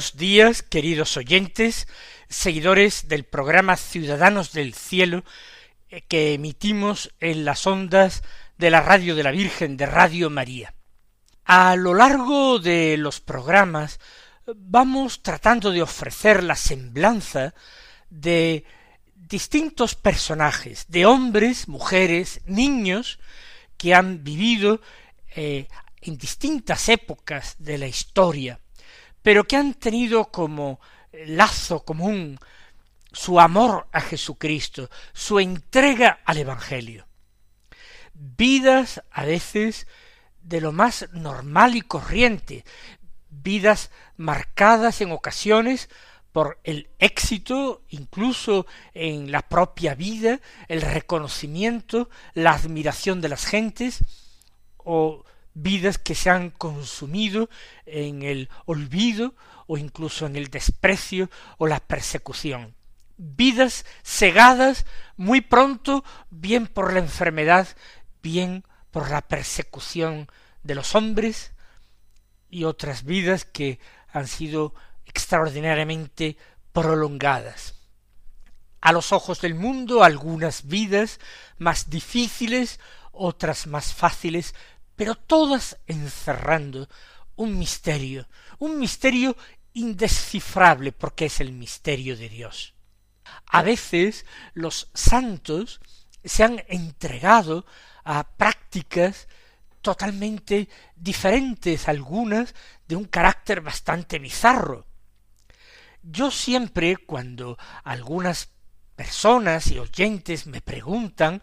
Buenos días, queridos oyentes, seguidores del programa Ciudadanos del Cielo eh, que emitimos en las ondas de la Radio de la Virgen de Radio María. A lo largo de los programas vamos tratando de ofrecer la semblanza de distintos personajes, de hombres, mujeres, niños, que han vivido eh, en distintas épocas de la historia, pero que han tenido como lazo común su amor a Jesucristo, su entrega al Evangelio. Vidas a veces de lo más normal y corriente, vidas marcadas en ocasiones por el éxito, incluso en la propia vida, el reconocimiento, la admiración de las gentes, o vidas que se han consumido en el olvido o incluso en el desprecio o la persecución. Vidas cegadas muy pronto, bien por la enfermedad, bien por la persecución de los hombres, y otras vidas que han sido extraordinariamente prolongadas. A los ojos del mundo algunas vidas más difíciles, otras más fáciles, pero todas encerrando un misterio, un misterio indescifrable porque es el misterio de Dios. A veces los santos se han entregado a prácticas totalmente diferentes, algunas de un carácter bastante bizarro. Yo siempre, cuando algunas personas y oyentes me preguntan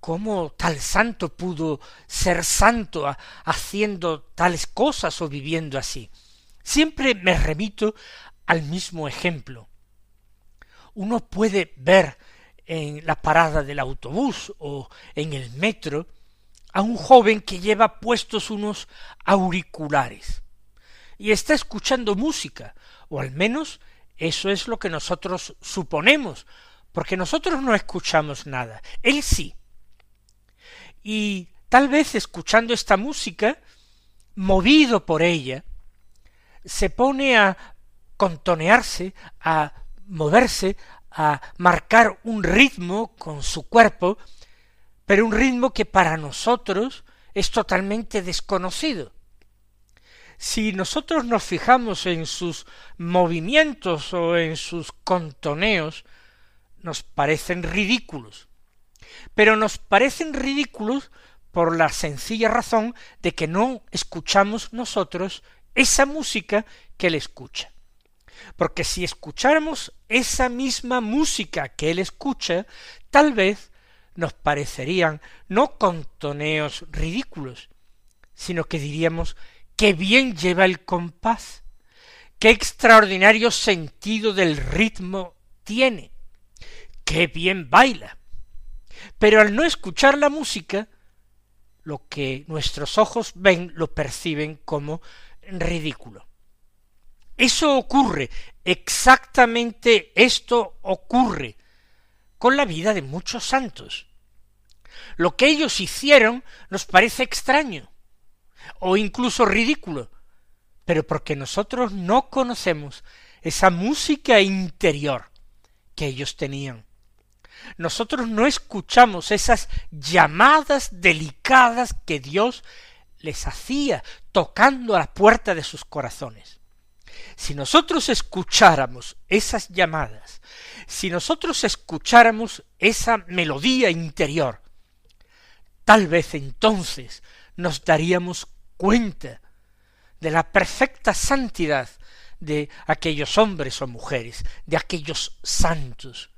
cómo tal santo pudo ser santo haciendo tales cosas o viviendo así. Siempre me remito al mismo ejemplo. Uno puede ver en la parada del autobús o en el metro a un joven que lleva puestos unos auriculares y está escuchando música, o al menos eso es lo que nosotros suponemos, porque nosotros no escuchamos nada, él sí y tal vez escuchando esta música, movido por ella, se pone a contonearse, a moverse, a marcar un ritmo con su cuerpo, pero un ritmo que para nosotros es totalmente desconocido. Si nosotros nos fijamos en sus movimientos o en sus contoneos, nos parecen ridículos pero nos parecen ridículos por la sencilla razón de que no escuchamos nosotros esa música que él escucha. Porque si escucháramos esa misma música que él escucha, tal vez nos parecerían no contoneos ridículos, sino que diríamos qué bien lleva el compás, qué extraordinario sentido del ritmo tiene, qué bien baila. Pero al no escuchar la música, lo que nuestros ojos ven lo perciben como ridículo. Eso ocurre, exactamente esto ocurre con la vida de muchos santos. Lo que ellos hicieron nos parece extraño o incluso ridículo, pero porque nosotros no conocemos esa música interior que ellos tenían nosotros no escuchamos esas llamadas delicadas que Dios les hacía tocando a la puerta de sus corazones. Si nosotros escucháramos esas llamadas, si nosotros escucháramos esa melodía interior, tal vez entonces nos daríamos cuenta de la perfecta santidad de aquellos hombres o mujeres, de aquellos santos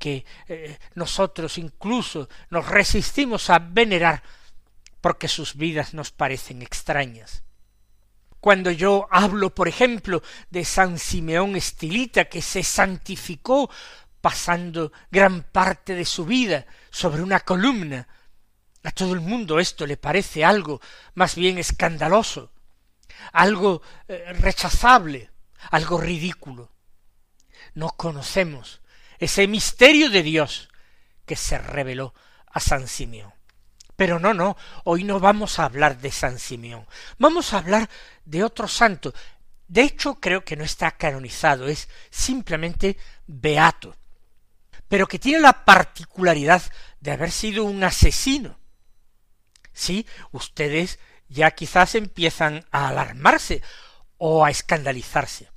que eh, nosotros incluso nos resistimos a venerar porque sus vidas nos parecen extrañas. Cuando yo hablo, por ejemplo, de San Simeón Estilita, que se santificó pasando gran parte de su vida sobre una columna, a todo el mundo esto le parece algo más bien escandaloso, algo eh, rechazable, algo ridículo. No conocemos ese misterio de Dios que se reveló a San Simeón. Pero no, no, hoy no vamos a hablar de San Simeón, vamos a hablar de otro santo. De hecho, creo que no está canonizado, es simplemente beato, pero que tiene la particularidad de haber sido un asesino. Sí, ustedes ya quizás empiezan a alarmarse o a escandalizarse.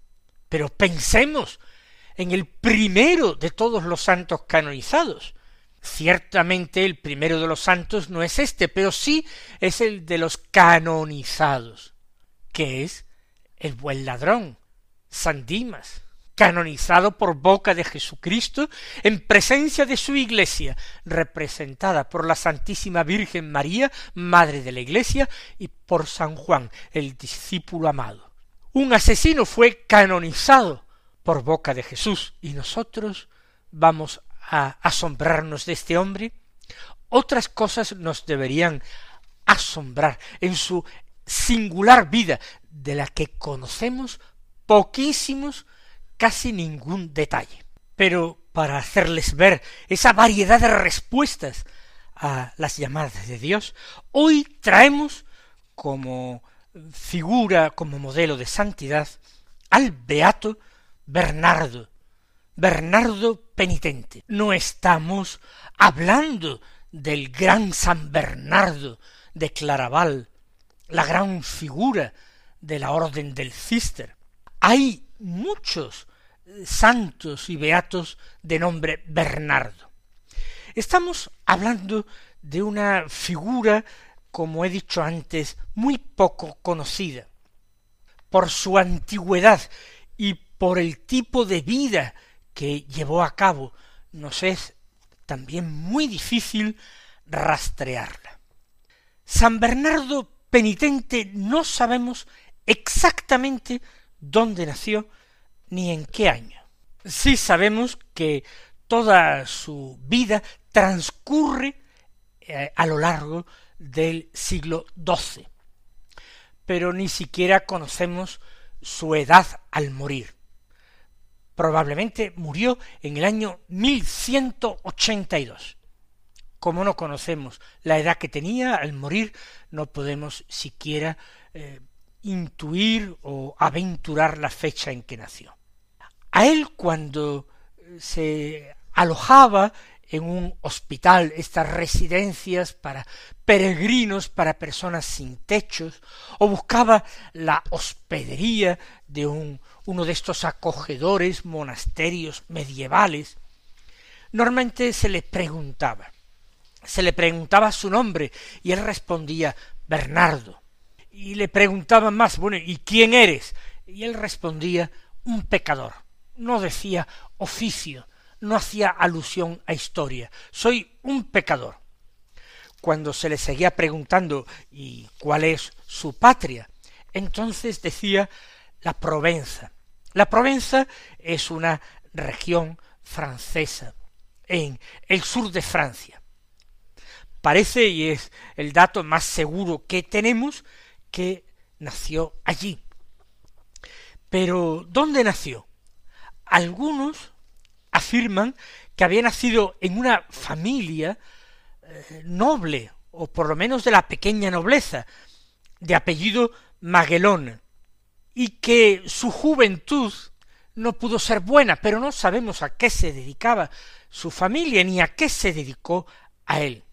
Pero pensemos en el primero de todos los santos canonizados, Ciertamente el primero de los santos no es este, pero sí es el de los canonizados, que es el buen ladrón, San Dimas, canonizado por boca de Jesucristo en presencia de su iglesia, representada por la Santísima Virgen María, Madre de la Iglesia, y por San Juan, el discípulo amado. Un asesino fue canonizado por boca de Jesús, y nosotros vamos a asombrarnos de este hombre, otras cosas nos deberían asombrar en su singular vida, de la que conocemos poquísimos, casi ningún detalle. Pero para hacerles ver esa variedad de respuestas a las llamadas de Dios, hoy traemos como figura, como modelo de santidad, al beato Bernardo Bernardo penitente. No estamos hablando del gran San Bernardo de Claraval, la gran figura de la orden del Cister. Hay muchos eh, santos y beatos de nombre Bernardo. Estamos hablando de una figura, como he dicho antes, muy poco conocida, por su antigüedad por el tipo de vida que llevó a cabo nos es también muy difícil rastrearla. San Bernardo penitente no sabemos exactamente dónde nació ni en qué año. Sí sabemos que toda su vida transcurre eh, a lo largo del siglo XII, pero ni siquiera conocemos su edad al morir probablemente murió en el año 1182. Como no conocemos la edad que tenía al morir, no podemos siquiera eh, intuir o aventurar la fecha en que nació. A él cuando se alojaba en un hospital, estas residencias para peregrinos, para personas sin techos, o buscaba la hospedería de un, uno de estos acogedores monasterios medievales, normalmente se le preguntaba, se le preguntaba su nombre, y él respondía Bernardo, y le preguntaban más, bueno, ¿y quién eres? Y él respondía un pecador, no decía oficio, no hacía alusión a historia. Soy un pecador. Cuando se le seguía preguntando ¿y cuál es su patria? Entonces decía la Provenza. La Provenza es una región francesa en el sur de Francia. Parece, y es el dato más seguro que tenemos, que nació allí. Pero, ¿dónde nació? Algunos afirman que había nacido en una familia eh, noble, o por lo menos de la pequeña nobleza, de apellido Maguelón, y que su juventud no pudo ser buena, pero no sabemos a qué se dedicaba su familia ni a qué se dedicó a él.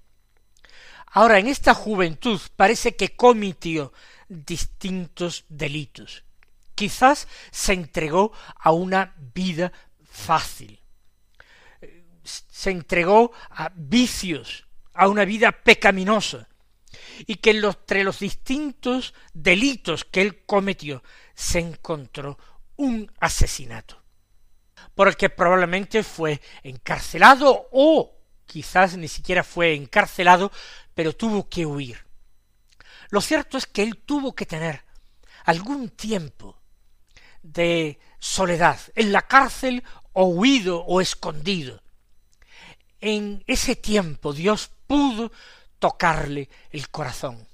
Ahora, en esta juventud parece que cometió distintos delitos. Quizás se entregó a una vida fácil, se entregó a vicios, a una vida pecaminosa, y que entre los distintos delitos que él cometió se encontró un asesinato, por el que probablemente fue encarcelado o quizás ni siquiera fue encarcelado, pero tuvo que huir. Lo cierto es que él tuvo que tener algún tiempo de soledad en la cárcel o huido o escondido. En ese tiempo Dios pudo tocarle el corazón.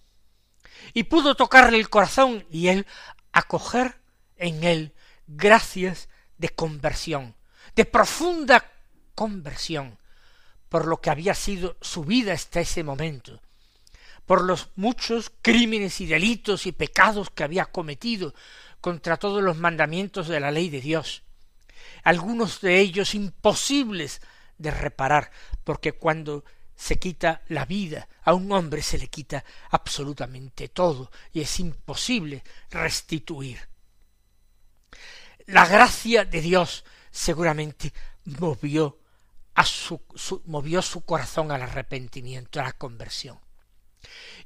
Y pudo tocarle el corazón y él acoger en él gracias de conversión, de profunda conversión, por lo que había sido su vida hasta ese momento, por los muchos crímenes y delitos y pecados que había cometido contra todos los mandamientos de la ley de Dios, algunos de ellos imposibles de reparar, porque cuando se quita la vida, a un hombre se le quita absolutamente todo y es imposible restituir. La gracia de Dios seguramente movió a su, movió su corazón al arrepentimiento, a la conversión.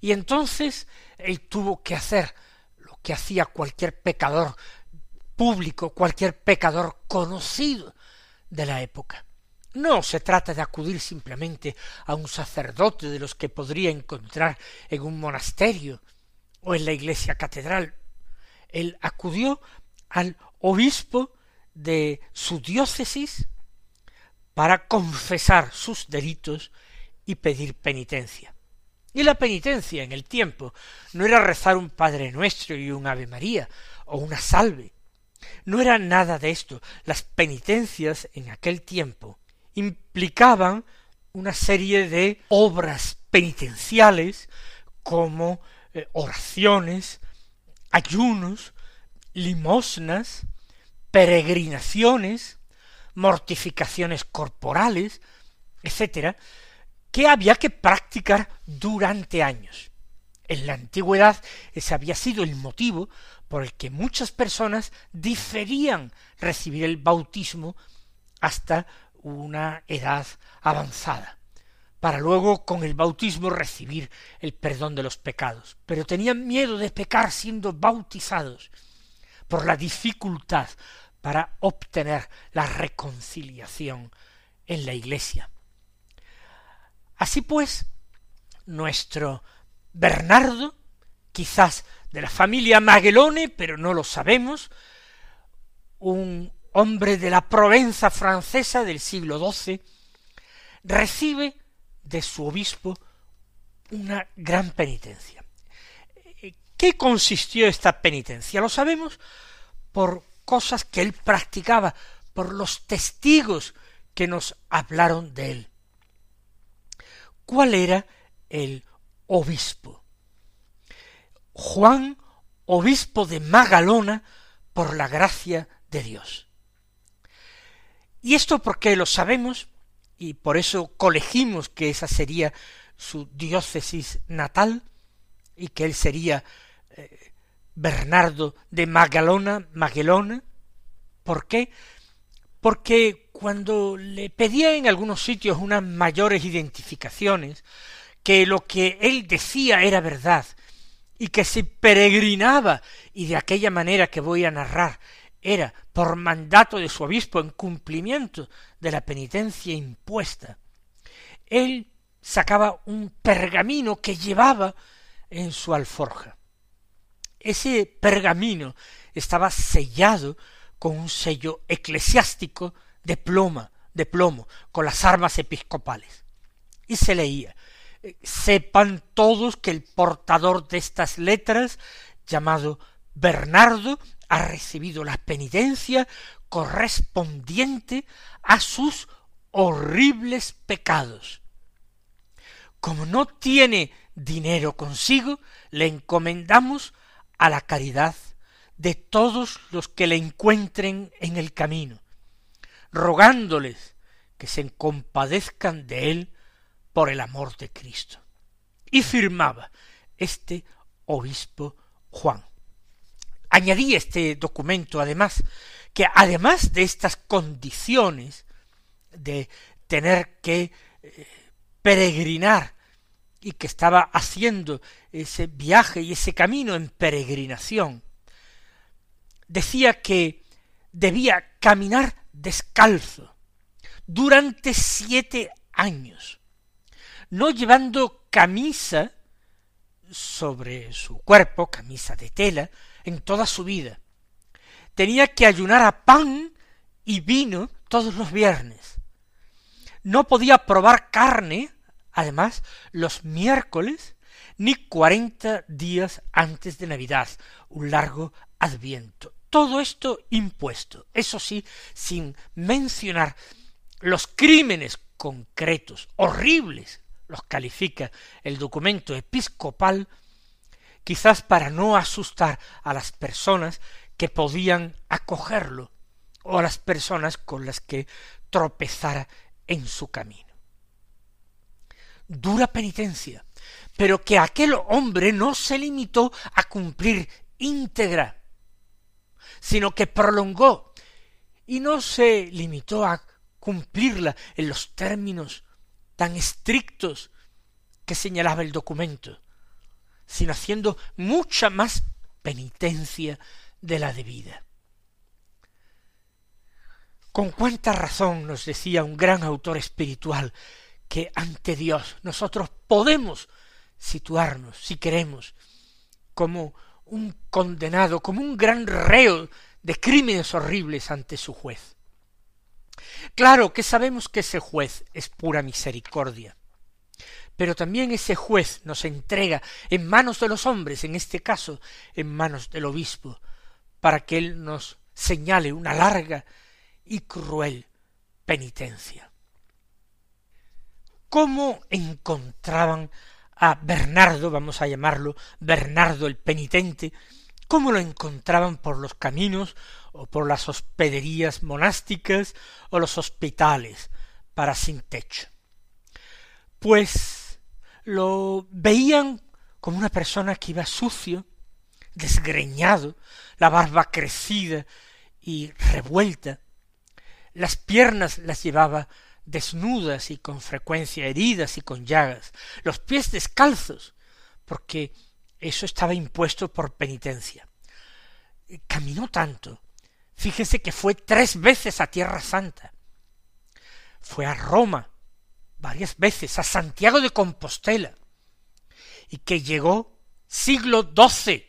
Y entonces él tuvo que hacer lo que hacía cualquier pecador público, cualquier pecador conocido de la época. No se trata de acudir simplemente a un sacerdote de los que podría encontrar en un monasterio o en la iglesia catedral. Él acudió al obispo de su diócesis para confesar sus delitos y pedir penitencia. Y la penitencia en el tiempo no era rezar un Padre Nuestro y un Ave María o una salve. No era nada de esto. Las penitencias en aquel tiempo implicaban una serie de obras penitenciales como eh, oraciones, ayunos, limosnas, peregrinaciones, mortificaciones corporales, etcétera, que había que practicar durante años. En la antigüedad ese había sido el motivo por el que muchas personas diferían recibir el bautismo hasta una edad avanzada, para luego con el bautismo recibir el perdón de los pecados. Pero tenían miedo de pecar siendo bautizados por la dificultad para obtener la reconciliación en la iglesia. Así pues, nuestro Bernardo, quizás de la familia Magelone, pero no lo sabemos, un hombre de la Provenza francesa del siglo XII, recibe de su obispo una gran penitencia. ¿Qué consistió esta penitencia? Lo sabemos por cosas que él practicaba, por los testigos que nos hablaron de él. ¿Cuál era el obispo? Juan, obispo de Magalona, por la gracia de Dios. ¿Y esto porque lo sabemos? Y por eso colegimos que esa sería su diócesis natal y que él sería eh, Bernardo de Magalona, Magelona. ¿Por qué? Porque cuando le pedía en algunos sitios unas mayores identificaciones, que lo que él decía era verdad, y que se peregrinaba, y de aquella manera que voy a narrar, era por mandato de su obispo en cumplimiento de la penitencia impuesta. Él sacaba un pergamino que llevaba en su alforja. Ese pergamino estaba sellado con un sello eclesiástico de ploma, de plomo, con las armas episcopales. Y se leía Sepan todos que el portador de estas letras, llamado Bernardo, ha recibido la penitencia correspondiente a sus horribles pecados. Como no tiene dinero consigo, le encomendamos a la caridad de todos los que le encuentren en el camino, rogándoles que se compadezcan de él por el amor de Cristo. Y firmaba este obispo Juan. Añadí este documento además que además de estas condiciones de tener que eh, peregrinar y que estaba haciendo ese viaje y ese camino en peregrinación, decía que debía caminar descalzo durante siete años, no llevando camisa sobre su cuerpo, camisa de tela, en toda su vida. Tenía que ayunar a pan y vino todos los viernes. No podía probar carne, además, los miércoles, ni cuarenta días antes de Navidad, un largo adviento. Todo esto impuesto, eso sí, sin mencionar los crímenes concretos, horribles, los califica el documento episcopal, quizás para no asustar a las personas que podían acogerlo o a las personas con las que tropezara en su camino. Dura penitencia, pero que aquel hombre no se limitó a cumplir íntegra, sino que prolongó y no se limitó a cumplirla en los términos tan estrictos que señalaba el documento, sino haciendo mucha más penitencia de la debida. Con cuánta razón nos decía un gran autor espiritual que ante Dios nosotros podemos situarnos, si queremos, como un condenado, como un gran reo de crímenes horribles ante su juez. Claro que sabemos que ese juez es pura misericordia, pero también ese juez nos entrega en manos de los hombres, en este caso en manos del obispo, para que él nos señale una larga y cruel penitencia. ¿Cómo encontraban a Bernardo, vamos a llamarlo Bernardo el penitente, cómo lo encontraban por los caminos o por las hospederías monásticas o los hospitales para sin techo. Pues lo veían como una persona que iba sucio, desgreñado, la barba crecida y revuelta, las piernas las llevaba desnudas y con frecuencia heridas y con llagas, los pies descalzos, porque eso estaba impuesto por penitencia. Caminó tanto Fíjese que fue tres veces a Tierra Santa. Fue a Roma varias veces, a Santiago de Compostela, y que llegó siglo XII,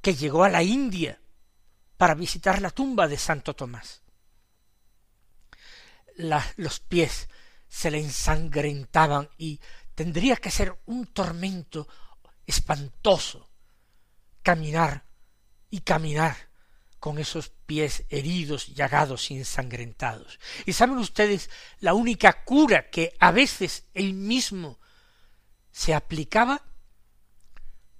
que llegó a la India para visitar la tumba de Santo Tomás. los pies se le ensangrentaban y tendría que ser un tormento espantoso caminar y caminar con esos pies heridos, llagados y ensangrentados. Y saben ustedes la única cura que a veces él mismo se aplicaba,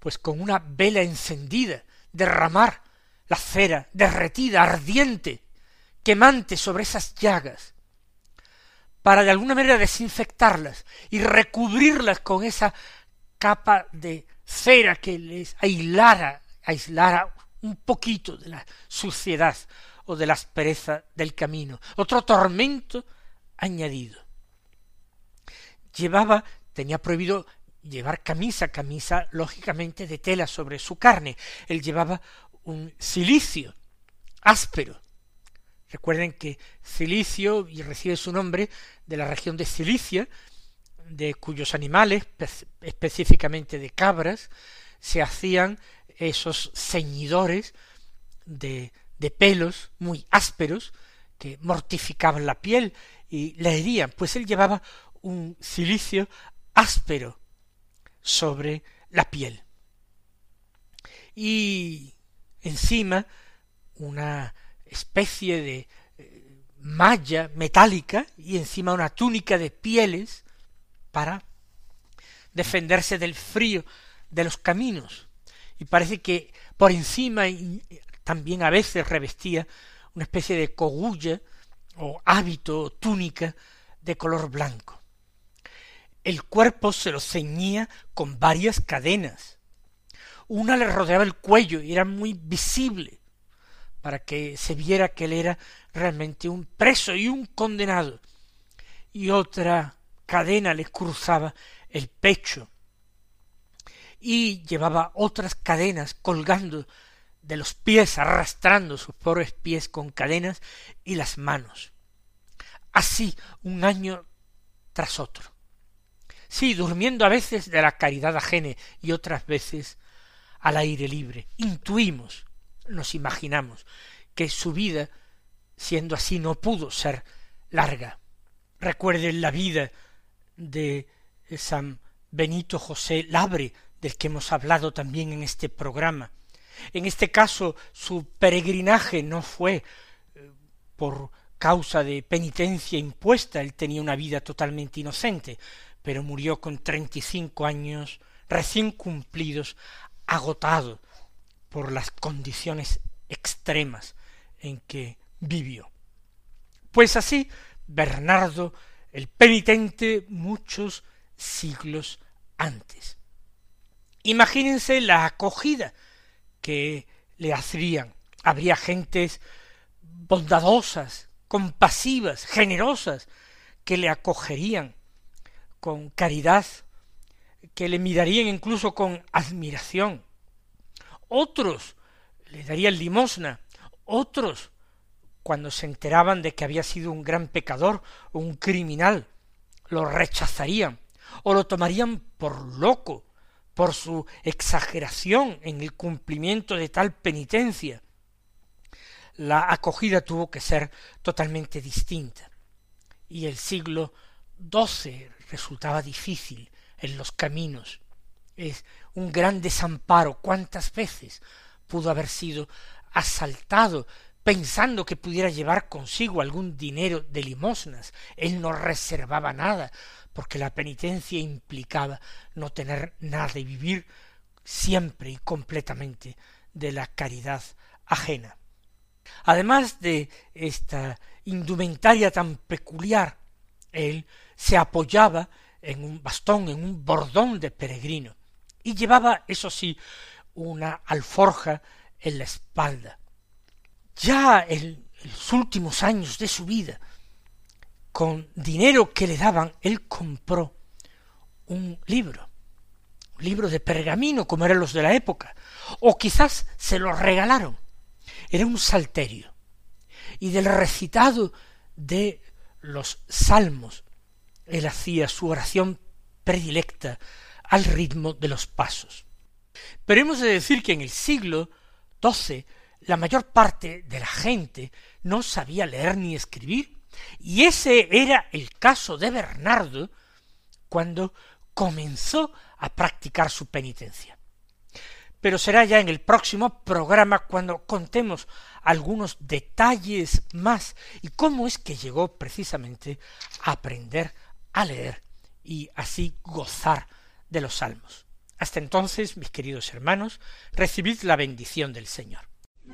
pues con una vela encendida, derramar la cera derretida, ardiente, quemante sobre esas llagas, para de alguna manera desinfectarlas y recubrirlas con esa capa de cera que les aislara, aislara un poquito de la suciedad o de la aspereza del camino, otro tormento añadido. Llevaba, tenía prohibido llevar camisa, camisa lógicamente de tela sobre su carne. Él llevaba un cilicio áspero. Recuerden que cilicio y recibe su nombre de la región de Cilicia, de cuyos animales, específicamente de cabras, se hacían esos ceñidores de, de pelos muy ásperos que mortificaban la piel y la herían, pues él llevaba un cilicio áspero sobre la piel. Y encima una especie de eh, malla metálica y encima una túnica de pieles para defenderse del frío de los caminos y parece que por encima y también a veces revestía una especie de cogulla o hábito túnica de color blanco. El cuerpo se lo ceñía con varias cadenas. Una le rodeaba el cuello y era muy visible para que se viera que él era realmente un preso y un condenado. Y otra cadena le cruzaba el pecho y llevaba otras cadenas colgando de los pies, arrastrando sus pobres pies con cadenas y las manos. Así, un año tras otro. Sí, durmiendo a veces de la caridad ajena y otras veces al aire libre. Intuimos, nos imaginamos, que su vida, siendo así, no pudo ser larga. Recuerden la vida de San Benito José Labre, del que hemos hablado también en este programa. En este caso, su peregrinaje no fue eh, por causa de penitencia impuesta, él tenía una vida totalmente inocente, pero murió con treinta y cinco años recién cumplidos, agotado por las condiciones extremas en que vivió. Pues así, Bernardo el penitente muchos siglos antes. Imagínense la acogida que le hacían. Habría gentes bondadosas, compasivas, generosas, que le acogerían con caridad, que le mirarían incluso con admiración. Otros le darían limosna, otros, cuando se enteraban de que había sido un gran pecador o un criminal, lo rechazarían o lo tomarían por loco, por su exageración en el cumplimiento de tal penitencia. La acogida tuvo que ser totalmente distinta. Y el siglo XII resultaba difícil en los caminos. Es un gran desamparo. ¿Cuántas veces pudo haber sido asaltado pensando que pudiera llevar consigo algún dinero de limosnas? Él no reservaba nada, porque la penitencia implicaba no tener nada y vivir siempre y completamente de la caridad ajena. Además de esta indumentaria tan peculiar, él se apoyaba en un bastón, en un bordón de peregrino, y llevaba, eso sí, una alforja en la espalda. Ya en los últimos años de su vida, con dinero que le daban, él compró un libro, un libro de pergamino, como eran los de la época, o quizás se lo regalaron. Era un salterio. Y del recitado de los salmos, él hacía su oración predilecta al ritmo de los pasos. Pero hemos de decir que en el siglo XII la mayor parte de la gente no sabía leer ni escribir, y ese era el caso de Bernardo cuando comenzó a practicar su penitencia. Pero será ya en el próximo programa cuando contemos algunos detalles más y cómo es que llegó precisamente a aprender a leer y así gozar de los salmos. Hasta entonces, mis queridos hermanos, recibid la bendición del Señor.